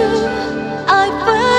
true, I felt.